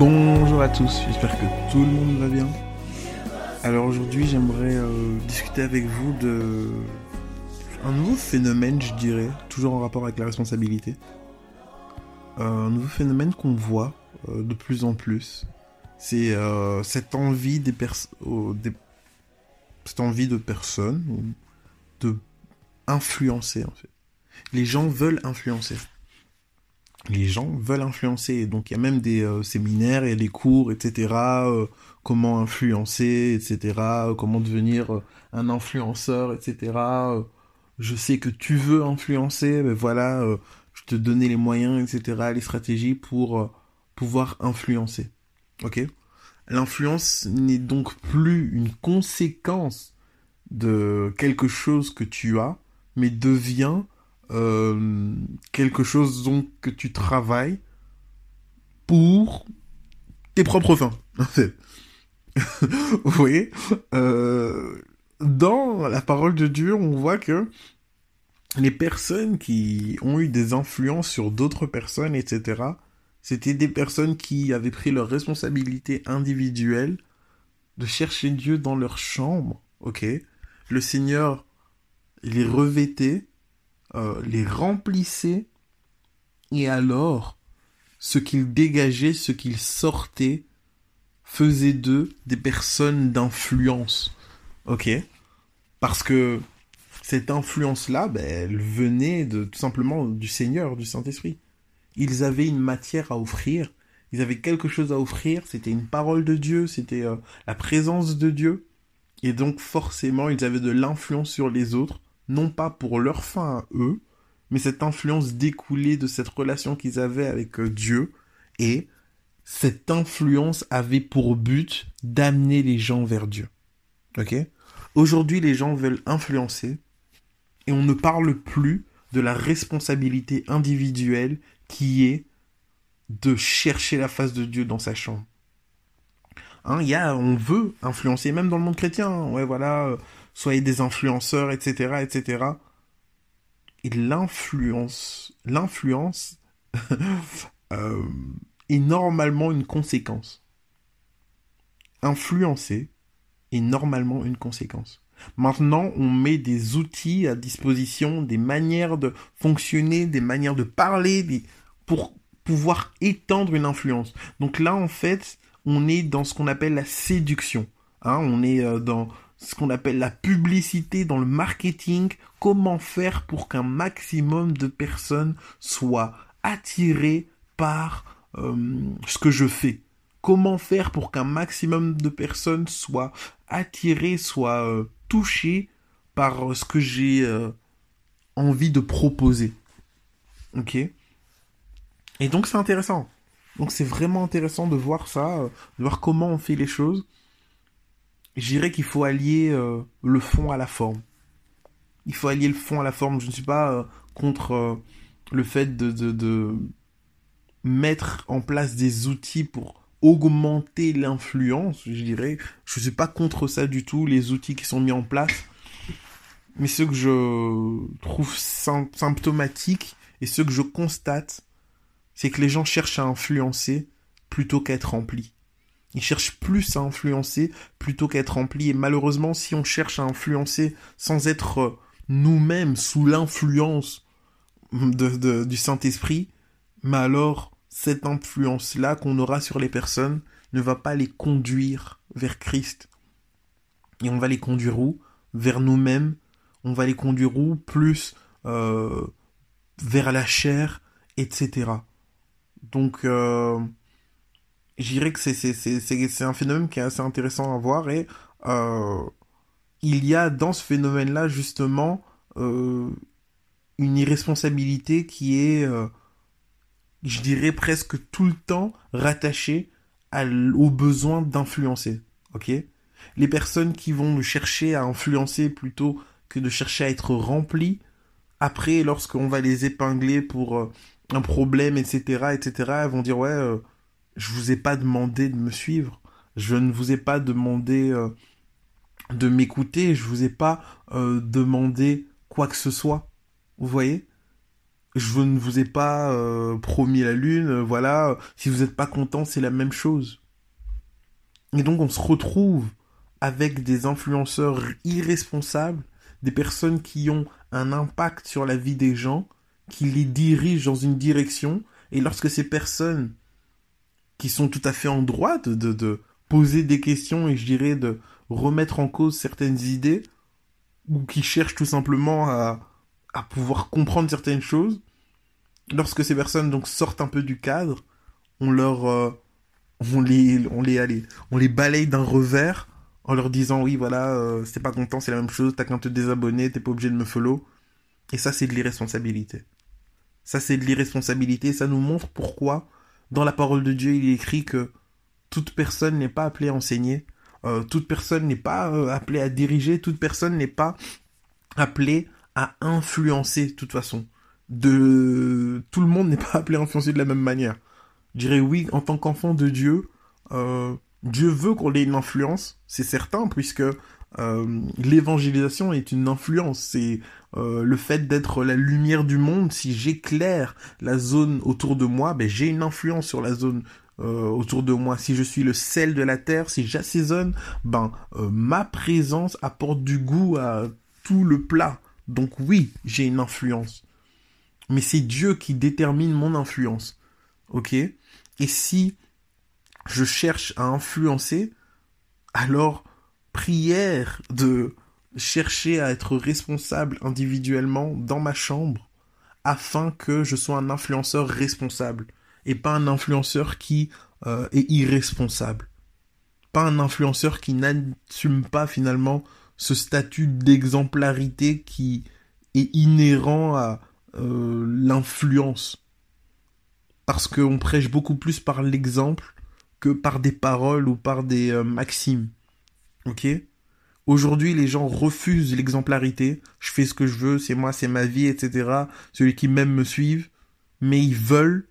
Bonjour à tous, j'espère que tout le monde va bien. Alors aujourd'hui j'aimerais euh, discuter avec vous de un nouveau phénomène je dirais, toujours en rapport avec la responsabilité. Euh, un nouveau phénomène qu'on voit euh, de plus en plus. C'est cette envie de personnes de influencer. Les gens veulent influencer les gens veulent influencer. Donc il y a même des euh, séminaires, et des cours, etc. Euh, comment influencer, etc. Euh, comment devenir un influenceur, etc. je sais que tu veux influencer, mais voilà, je te donnais les moyens, etc. Les stratégies pour pouvoir influencer. Ok? L'influence n'est donc plus une conséquence de quelque chose que tu as, mais devient euh, quelque chose donc que tu travailles pour tes propres fins. Vous voyez euh, Dans la parole de Dieu, on voit que les personnes qui ont eu des influences sur d'autres personnes, etc., c'était des personnes qui avaient pris leur responsabilité individuelle de chercher Dieu dans leur chambre, ok? Le Seigneur les revêtait euh, les remplissait, et alors, ce qu'ils dégageaient, ce qu'ils sortaient, faisait d'eux des personnes d'influence. Ok? Parce que cette influence-là, ben, elle venait de, tout simplement du Seigneur, du Saint-Esprit. Ils avaient une matière à offrir, ils avaient quelque chose à offrir, c'était une parole de Dieu, c'était euh, la présence de Dieu. Et donc forcément, ils avaient de l'influence sur les autres non pas pour leur fin à eux, mais cette influence découlée de cette relation qu'ils avaient avec euh, Dieu, et cette influence avait pour but d'amener les gens vers Dieu. Ok? Aujourd'hui, les gens veulent influencer, et on ne parle plus de la responsabilité individuelle qui est de chercher la face de Dieu dans sa chambre. Hein, y a, on veut influencer, même dans le monde chrétien. Hein. ouais, voilà, euh, soyez des influenceurs, etc., etc. Et l'influence, l'influence euh, est normalement une conséquence. Influencer est normalement une conséquence. Maintenant, on met des outils à disposition, des manières de fonctionner, des manières de parler, pour pouvoir étendre une influence. Donc là, en fait, on est dans ce qu'on appelle la séduction. Hein, on est euh, dans ce qu'on appelle la publicité, dans le marketing, comment faire pour qu'un maximum de personnes soient attirées par euh, ce que je fais. Comment faire pour qu'un maximum de personnes soient attirées, soient euh, touchées par ce que j'ai euh, envie de proposer. Ok? Et donc c'est intéressant. Donc c'est vraiment intéressant de voir ça, de voir comment on fait les choses je dirais qu'il faut allier euh, le fond à la forme. Il faut allier le fond à la forme. Je ne suis pas euh, contre euh, le fait de, mettre en place des outils pour augmenter l'influence, je dirais. Je ne suis pas contre ça du tout, les outils qui sont mis en place. Mais ce que je trouve symptomatique et ce que je constate, c'est que les gens cherchent à influencer plutôt qu'à être remplis. Ils cherchent plus à influencer plutôt qu'à être remplis. Et malheureusement, si on cherche à influencer sans être euh, nous-mêmes sous l'influence du Saint-Esprit, mais alors cette influence-là qu'on aura sur les personnes ne va pas les conduire vers Christ. Et on va les conduire où? Vers nous-mêmes. On va les conduire où? Plus euh, vers la chair, etc. Donc, euh, je dirais que c'est un phénomène qui est assez intéressant à voir et euh, il y a dans ce phénomène-là justement euh, une irresponsabilité qui est, euh, je dirais presque tout le temps rattachée au besoin d'influencer. Ok? Les personnes qui vont chercher à influencer plutôt que de chercher à être remplies, après, lorsqu'on va les épingler pour un problème, etc., etc., elles vont dire ouais je vous ai pas demandé de me suivre, je ne vous ai pas demandé euh, de m'écouter, je vous ai pas euh, demandé quoi que ce soit. Vous voyez? Je ne vous ai pas euh, promis la lune, voilà, si vous n'êtes pas content, c'est la même chose. Et donc on se retrouve avec des influenceurs irresponsables, des personnes qui ont un impact sur la vie des gens, qui les dirigent dans une direction, et lorsque ces personnes qui sont tout à fait en droit de, de, poser des questions et je dirais de remettre en cause certaines idées, ou qui cherchent tout simplement à, pouvoir comprendre certaines choses, lorsque ces personnes donc sortent un peu du cadre, on leur, euh, on les, on les balaye d'un revers en leur disant oui voilà, euh, c'est pas content, c'est la même chose, t'as qu'à te désabonner, t'es pas obligé de me follow. Et ça c'est de l'irresponsabilité. Ça c'est de l'irresponsabilité, ça nous montre pourquoi dans la parole de Dieu il est écrit que toute personne n'est pas appelée à enseigner, euh, toute personne n'est pas appelée à diriger, toute personne n'est pas appelée à influencer de toute façon. De tout le monde n'est pas appelé à influencer de la même manière. Je dirais oui, en tant qu'enfant de Dieu, euh, Dieu veut qu'on ait une influence, c'est certain, puisque euh, l'évangélisation est une influence. C'est euh, le fait d'être la lumière du monde. Si j'éclaire la zone autour de moi, ben, j'ai une influence sur la zone autour de moi. Si je suis le sel de la terre, si j'assaisonne, ben ma présence apporte du goût à tout le plat. Donc oui, j'ai une influence. Mais c'est Dieu qui détermine mon influence. Ok? Et si je cherche à influencer, alors prière de chercher à être responsable individuellement dans ma chambre afin que je sois un influenceur responsable et pas un influenceur qui euh, est irresponsable. Pas un influenceur qui n'assume pas finalement ce statut d'exemplarité qui est inhérent à euh, l'influence. Parce qu'on prêche beaucoup plus par l'exemple que par des paroles ou par des euh, maximes. Ok Aujourd'hui, les gens refusent l'exemplarité. Je fais ce que je veux, c'est moi, c'est ma vie, etc. Celui qui m'aime me suive. Mais ils veulent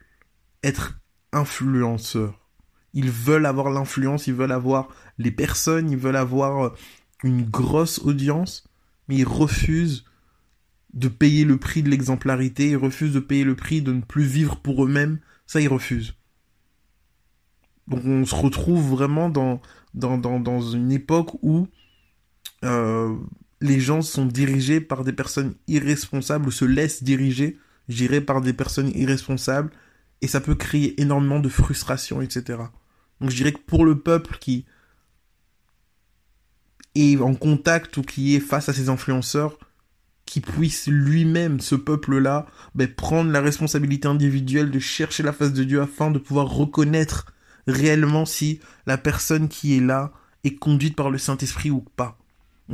être influenceurs. Ils veulent avoir l'influence, ils veulent avoir les personnes, ils veulent avoir euh, une grosse audience, mais ils refusent de payer le prix de l'exemplarité, ils refusent de payer le prix de ne plus vivre pour eux-mêmes, ça ils refusent. Donc on se retrouve vraiment dans, dans, dans, une époque où euh, les gens sont dirigés par des personnes irresponsables ou se laissent diriger, j'irais, par des personnes irresponsables, et ça peut créer énormément de frustration, etc. Donc je dirais que pour le peuple qui est en contact ou qui est face à ces influenceurs, qui puisse lui-même, ce peuple-là, ben, prendre la responsabilité individuelle de chercher la face de Dieu afin de pouvoir reconnaître réellement si la personne qui est là est conduite par le Saint-Esprit ou pas.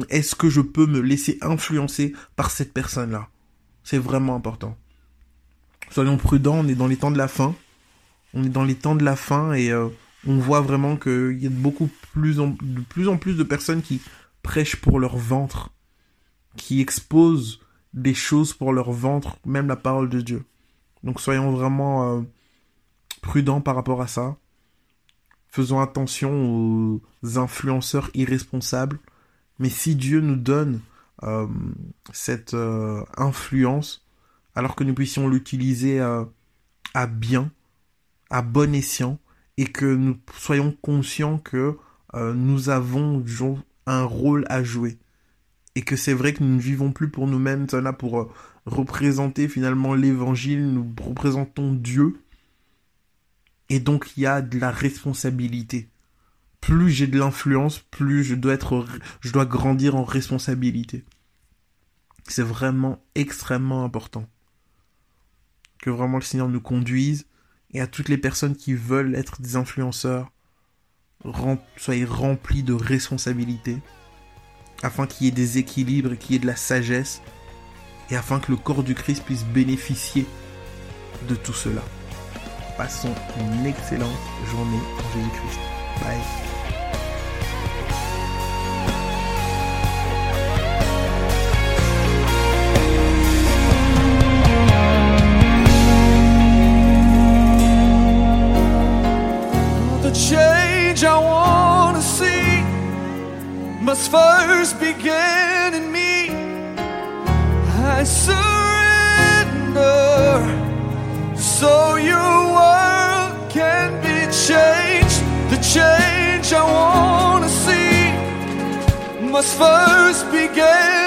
Est-ce que je peux me laisser influencer par cette personne-là? C'est vraiment important. Soyons prudents, on est dans les temps de la fin. On est dans les temps de la fin et euh, on voit vraiment qu'il y a beaucoup plus de plus en plus de personnes qui prêchent pour leur ventre, qui exposent des choses pour leur ventre, même la parole de Dieu. Donc soyons vraiment euh, prudents par rapport à ça. Faisons attention aux influenceurs irresponsables. Mais si Dieu nous donne euh, cette euh, influence, alors que nous puissions l'utiliser à bien, à bon escient, et que nous soyons conscients que euh, nous avons un rôle à jouer. Et que c'est vrai que nous ne vivons plus pour nous-mêmes, là pour euh, représenter finalement l'évangile, nous représentons Dieu. Et donc il y a de la responsabilité. Plus j'ai de l'influence, plus je dois être, je dois grandir en responsabilité. C'est vraiment extrêmement important. Que vraiment le Seigneur nous conduise et à toutes les personnes qui veulent être des influenceurs, soyez remplis de responsabilités, afin qu'il y ait des équilibres et qu'il y ait de la sagesse, et afin que le corps du Christ puisse bénéficier de tout cela. Passons une excellente journée en Jésus-Christ. Bye. change I wanna see must first begin.